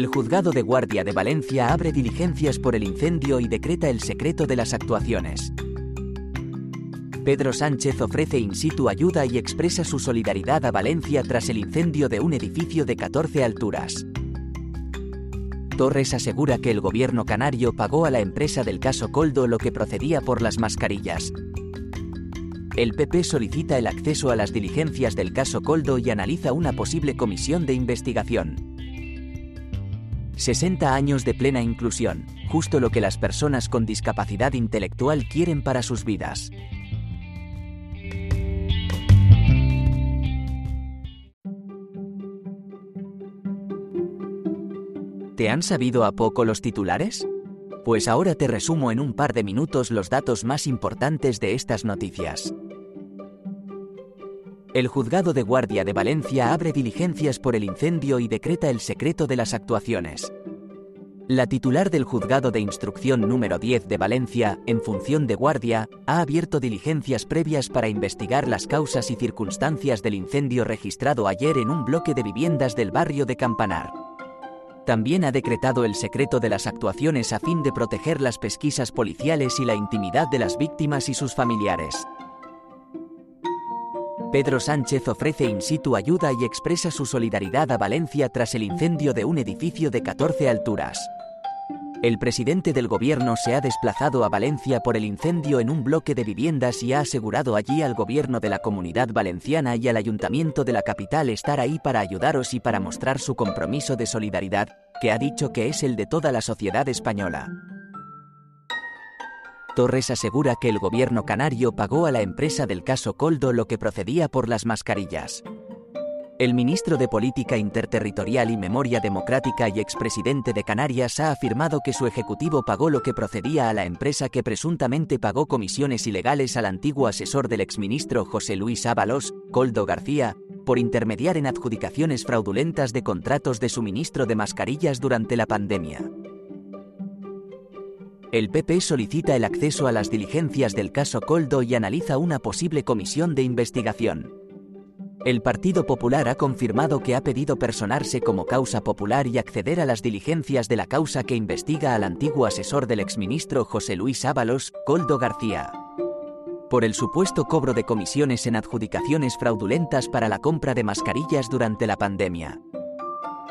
El juzgado de guardia de Valencia abre diligencias por el incendio y decreta el secreto de las actuaciones. Pedro Sánchez ofrece in situ ayuda y expresa su solidaridad a Valencia tras el incendio de un edificio de 14 alturas. Torres asegura que el gobierno canario pagó a la empresa del caso Coldo lo que procedía por las mascarillas. El PP solicita el acceso a las diligencias del caso Coldo y analiza una posible comisión de investigación. 60 años de plena inclusión, justo lo que las personas con discapacidad intelectual quieren para sus vidas. ¿Te han sabido a poco los titulares? Pues ahora te resumo en un par de minutos los datos más importantes de estas noticias. El juzgado de guardia de Valencia abre diligencias por el incendio y decreta el secreto de las actuaciones. La titular del juzgado de instrucción número 10 de Valencia, en función de guardia, ha abierto diligencias previas para investigar las causas y circunstancias del incendio registrado ayer en un bloque de viviendas del barrio de Campanar. También ha decretado el secreto de las actuaciones a fin de proteger las pesquisas policiales y la intimidad de las víctimas y sus familiares. Pedro Sánchez ofrece in situ ayuda y expresa su solidaridad a Valencia tras el incendio de un edificio de 14 alturas. El presidente del gobierno se ha desplazado a Valencia por el incendio en un bloque de viviendas y ha asegurado allí al gobierno de la comunidad valenciana y al ayuntamiento de la capital estar ahí para ayudaros y para mostrar su compromiso de solidaridad, que ha dicho que es el de toda la sociedad española. Torres asegura que el gobierno canario pagó a la empresa del caso Coldo lo que procedía por las mascarillas. El ministro de Política Interterritorial y Memoria Democrática y expresidente de Canarias ha afirmado que su ejecutivo pagó lo que procedía a la empresa que presuntamente pagó comisiones ilegales al antiguo asesor del exministro José Luis Ábalos, Coldo García, por intermediar en adjudicaciones fraudulentas de contratos de suministro de mascarillas durante la pandemia. El PP solicita el acceso a las diligencias del caso Coldo y analiza una posible comisión de investigación. El Partido Popular ha confirmado que ha pedido personarse como causa popular y acceder a las diligencias de la causa que investiga al antiguo asesor del exministro José Luis Ábalos, Coldo García. Por el supuesto cobro de comisiones en adjudicaciones fraudulentas para la compra de mascarillas durante la pandemia.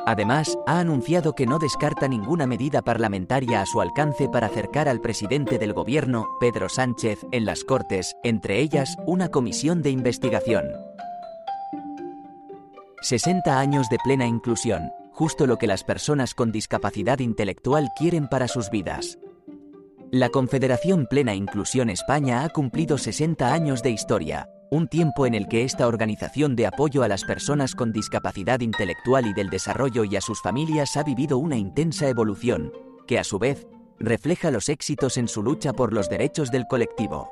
Además, ha anunciado que no descarta ninguna medida parlamentaria a su alcance para acercar al presidente del gobierno, Pedro Sánchez, en las Cortes, entre ellas, una comisión de investigación. 60 años de plena inclusión, justo lo que las personas con discapacidad intelectual quieren para sus vidas. La Confederación Plena Inclusión España ha cumplido 60 años de historia, un tiempo en el que esta organización de apoyo a las personas con discapacidad intelectual y del desarrollo y a sus familias ha vivido una intensa evolución, que a su vez, refleja los éxitos en su lucha por los derechos del colectivo.